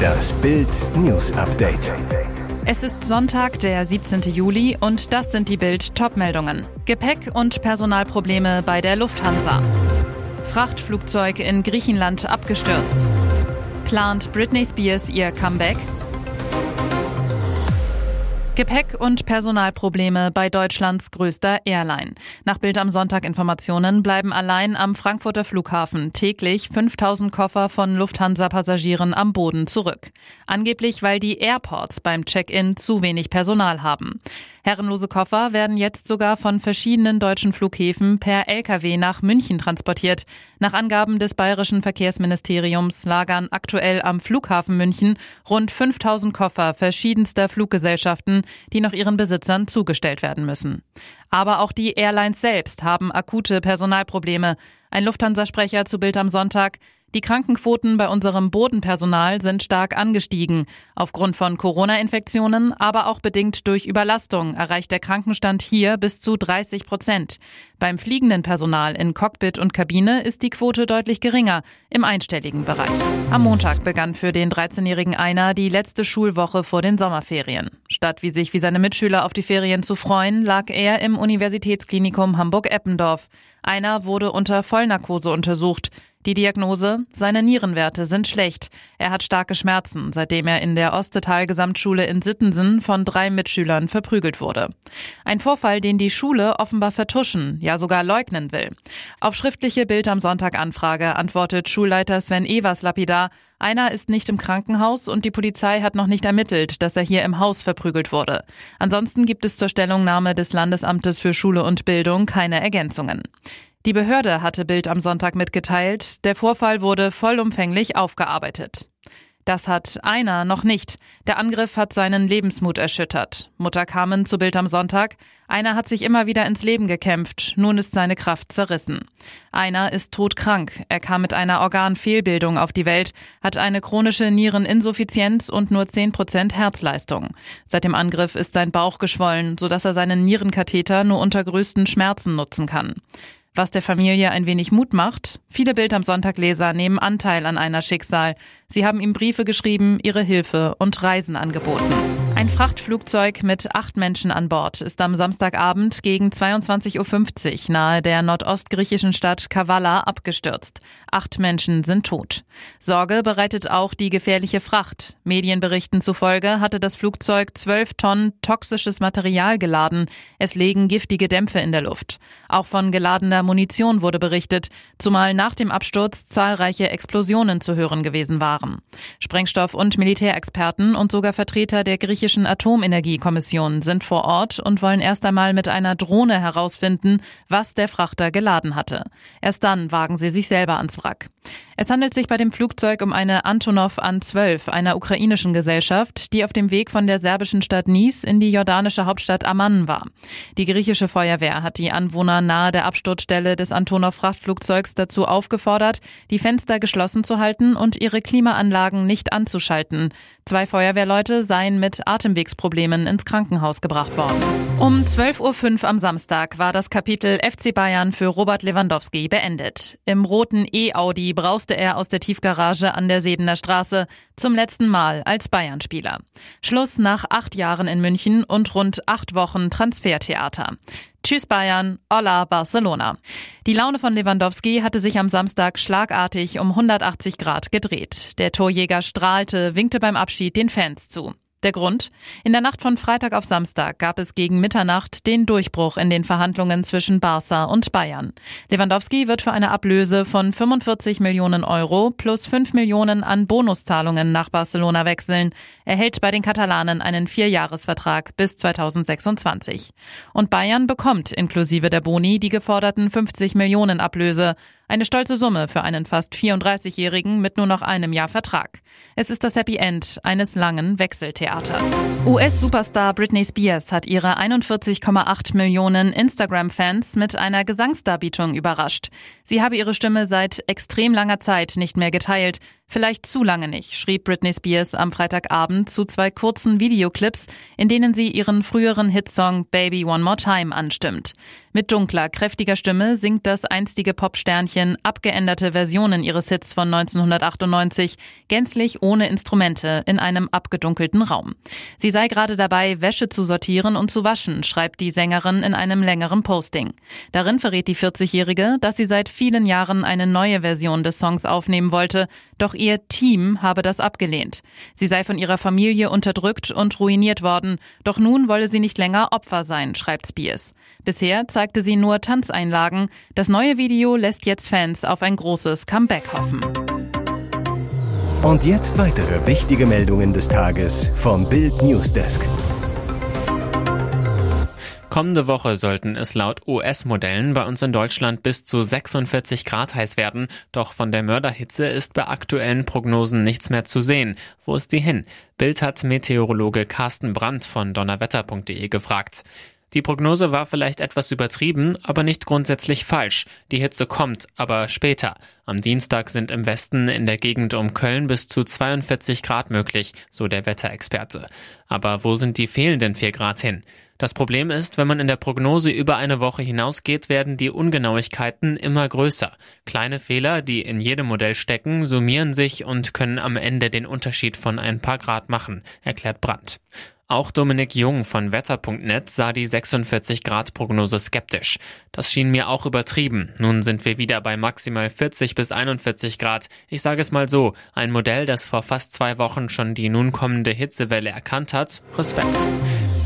Das Bild News Update. Es ist Sonntag, der 17. Juli und das sind die Bild Topmeldungen. Gepäck und Personalprobleme bei der Lufthansa. Frachtflugzeug in Griechenland abgestürzt. Plant Britney Spears ihr Comeback? Gepäck- und Personalprobleme bei Deutschlands größter Airline. Nach Bild am Sonntag Informationen bleiben allein am Frankfurter Flughafen täglich 5000 Koffer von Lufthansa-Passagieren am Boden zurück. Angeblich, weil die Airports beim Check-in zu wenig Personal haben. Herrenlose Koffer werden jetzt sogar von verschiedenen deutschen Flughäfen per Lkw nach München transportiert. Nach Angaben des bayerischen Verkehrsministeriums lagern aktuell am Flughafen München rund 5000 Koffer verschiedenster Fluggesellschaften, die noch ihren Besitzern zugestellt werden müssen. Aber auch die Airlines selbst haben akute Personalprobleme. Ein Lufthansa-Sprecher zu Bild am Sonntag. Die Krankenquoten bei unserem Bodenpersonal sind stark angestiegen. Aufgrund von Corona-Infektionen, aber auch bedingt durch Überlastung erreicht der Krankenstand hier bis zu 30 Prozent. Beim fliegenden Personal in Cockpit und Kabine ist die Quote deutlich geringer, im einstelligen Bereich. Am Montag begann für den 13-jährigen Einer die letzte Schulwoche vor den Sommerferien. Statt wie sich wie seine Mitschüler auf die Ferien zu freuen, lag er im Universitätsklinikum Hamburg-Eppendorf. Einer wurde unter Vollnarkose untersucht. Die Diagnose, seine Nierenwerte sind schlecht. Er hat starke Schmerzen, seitdem er in der Ostetal Gesamtschule in Sittensen von drei Mitschülern verprügelt wurde. Ein Vorfall, den die Schule offenbar vertuschen, ja sogar leugnen will. Auf schriftliche Bild am Sonntag Anfrage antwortet Schulleiter Sven Evers lapidar, einer ist nicht im Krankenhaus und die Polizei hat noch nicht ermittelt, dass er hier im Haus verprügelt wurde. Ansonsten gibt es zur Stellungnahme des Landesamtes für Schule und Bildung keine Ergänzungen. Die Behörde hatte Bild am Sonntag mitgeteilt, der Vorfall wurde vollumfänglich aufgearbeitet. Das hat einer noch nicht. Der Angriff hat seinen Lebensmut erschüttert. Mutter Carmen zu Bild am Sonntag. Einer hat sich immer wieder ins Leben gekämpft. Nun ist seine Kraft zerrissen. Einer ist todkrank. Er kam mit einer Organfehlbildung auf die Welt, hat eine chronische Niereninsuffizienz und nur 10 Prozent Herzleistung. Seit dem Angriff ist sein Bauch geschwollen, sodass er seinen Nierenkatheter nur unter größten Schmerzen nutzen kann. Was der Familie ein wenig Mut macht, viele Bild am Sonntag-Leser nehmen Anteil an einer Schicksal. Sie haben ihm Briefe geschrieben, ihre Hilfe und Reisen angeboten. Ein Frachtflugzeug mit acht Menschen an Bord ist am Samstagabend gegen 22.50 Uhr nahe der nordostgriechischen Stadt Kavala abgestürzt. Acht Menschen sind tot. Sorge bereitet auch die gefährliche Fracht. Medienberichten zufolge hatte das Flugzeug zwölf Tonnen toxisches Material geladen. Es legen giftige Dämpfe in der Luft. Auch von geladener Munition wurde berichtet, zumal nach dem Absturz zahlreiche Explosionen zu hören gewesen waren. Sprengstoff- und Militärexperten und sogar Vertreter der griechischen Europäischen Atomenergiekommission sind vor Ort und wollen erst einmal mit einer Drohne herausfinden, was der Frachter geladen hatte. Erst dann wagen sie sich selber ans Wrack. Es handelt sich bei dem Flugzeug um eine Antonov An-12 einer ukrainischen Gesellschaft, die auf dem Weg von der serbischen Stadt Nice in die jordanische Hauptstadt Amman war. Die griechische Feuerwehr hat die Anwohner nahe der Absturzstelle des Antonov-Frachtflugzeugs dazu aufgefordert, die Fenster geschlossen zu halten und ihre Klimaanlagen nicht anzuschalten. Zwei Feuerwehrleute seien mit Atemwegsproblemen ins Krankenhaus gebracht worden. Um 12.05 Uhr am Samstag war das Kapitel FC Bayern für Robert Lewandowski beendet. Im roten E-Audi brauste er aus der Tiefgarage an der Sebener Straße zum letzten Mal als Bayern-Spieler. Schluss nach acht Jahren in München und rund acht Wochen Transfertheater. Tschüss Bayern, hola Barcelona. Die Laune von Lewandowski hatte sich am Samstag schlagartig um 180 Grad gedreht. Der Torjäger strahlte, winkte beim Abschied den Fans zu. Der Grund? In der Nacht von Freitag auf Samstag gab es gegen Mitternacht den Durchbruch in den Verhandlungen zwischen Barca und Bayern. Lewandowski wird für eine Ablöse von 45 Millionen Euro plus 5 Millionen an Bonuszahlungen nach Barcelona wechseln. Er hält bei den Katalanen einen Vierjahresvertrag bis 2026. Und Bayern bekommt inklusive der Boni die geforderten 50 Millionen Ablöse. Eine stolze Summe für einen fast 34-Jährigen mit nur noch einem Jahr Vertrag. Es ist das Happy End eines langen Wechseltheaters. US-Superstar Britney Spears hat ihre 41,8 Millionen Instagram-Fans mit einer Gesangsdarbietung überrascht. Sie habe ihre Stimme seit extrem langer Zeit nicht mehr geteilt. Vielleicht zu lange nicht, schrieb Britney Spears am Freitagabend zu zwei kurzen Videoclips, in denen sie ihren früheren Hitsong Baby One More Time anstimmt. Mit dunkler, kräftiger Stimme singt das einstige Popsternchen abgeänderte Versionen ihres Hits von 1998, gänzlich ohne Instrumente, in einem abgedunkelten Raum. Sie sei gerade dabei, Wäsche zu sortieren und zu waschen, schreibt die Sängerin in einem längeren Posting. Darin verrät die 40-Jährige, dass sie seit vielen Jahren eine neue Version des Songs aufnehmen wollte, doch ihr Team habe das abgelehnt. Sie sei von ihrer Familie unterdrückt und ruiniert worden, doch nun wolle sie nicht länger Opfer sein, schreibt Spears. Bisher zeigte sie nur Tanzeinlagen. Das neue Video lässt jetzt Fans auf ein großes Comeback hoffen. Und jetzt weitere wichtige Meldungen des Tages vom Bild Newsdesk. Kommende Woche sollten es laut US-Modellen bei uns in Deutschland bis zu 46 Grad heiß werden. Doch von der Mörderhitze ist bei aktuellen Prognosen nichts mehr zu sehen. Wo ist die hin? Bild hat Meteorologe Carsten Brandt von donnerwetter.de gefragt. Die Prognose war vielleicht etwas übertrieben, aber nicht grundsätzlich falsch. Die Hitze kommt, aber später. Am Dienstag sind im Westen in der Gegend um Köln bis zu 42 Grad möglich, so der Wetterexperte. Aber wo sind die fehlenden 4 Grad hin? Das Problem ist, wenn man in der Prognose über eine Woche hinausgeht, werden die Ungenauigkeiten immer größer. Kleine Fehler, die in jedem Modell stecken, summieren sich und können am Ende den Unterschied von ein paar Grad machen, erklärt Brandt. Auch Dominik Jung von Wetter.net sah die 46 Grad Prognose skeptisch. Das schien mir auch übertrieben. Nun sind wir wieder bei maximal 40 bis 41 Grad. Ich sage es mal so, ein Modell, das vor fast zwei Wochen schon die nun kommende Hitzewelle erkannt hat. Respekt.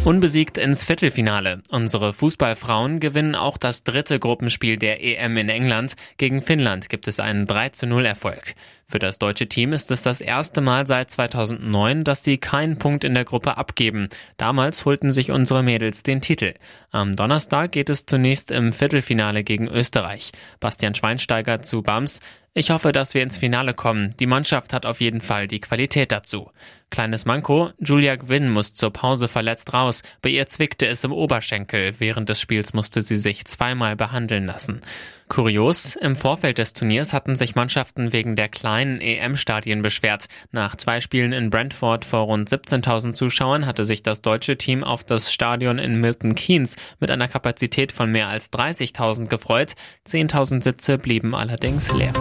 Unbesiegt ins Viertelfinale. Unsere Fußballfrauen gewinnen auch das dritte Gruppenspiel der EM in England. Gegen Finnland gibt es einen 3 zu 0 Erfolg. Für das deutsche Team ist es das erste Mal seit 2009, dass sie keinen Punkt in der Gruppe abgeben. Damals holten sich unsere Mädels den Titel. Am Donnerstag geht es zunächst im Viertelfinale gegen Österreich. Bastian Schweinsteiger zu Bams. Ich hoffe, dass wir ins Finale kommen. Die Mannschaft hat auf jeden Fall die Qualität dazu. Kleines Manko, Julia Gwynn muss zur Pause verletzt raus. Bei ihr zwickte es im Oberschenkel. Während des Spiels musste sie sich zweimal behandeln lassen. Kurios, im Vorfeld des Turniers hatten sich Mannschaften wegen der kleinen EM-Stadien beschwert. Nach zwei Spielen in Brentford vor rund 17.000 Zuschauern hatte sich das deutsche Team auf das Stadion in Milton Keynes mit einer Kapazität von mehr als 30.000 gefreut. 10.000 Sitze blieben allerdings leer.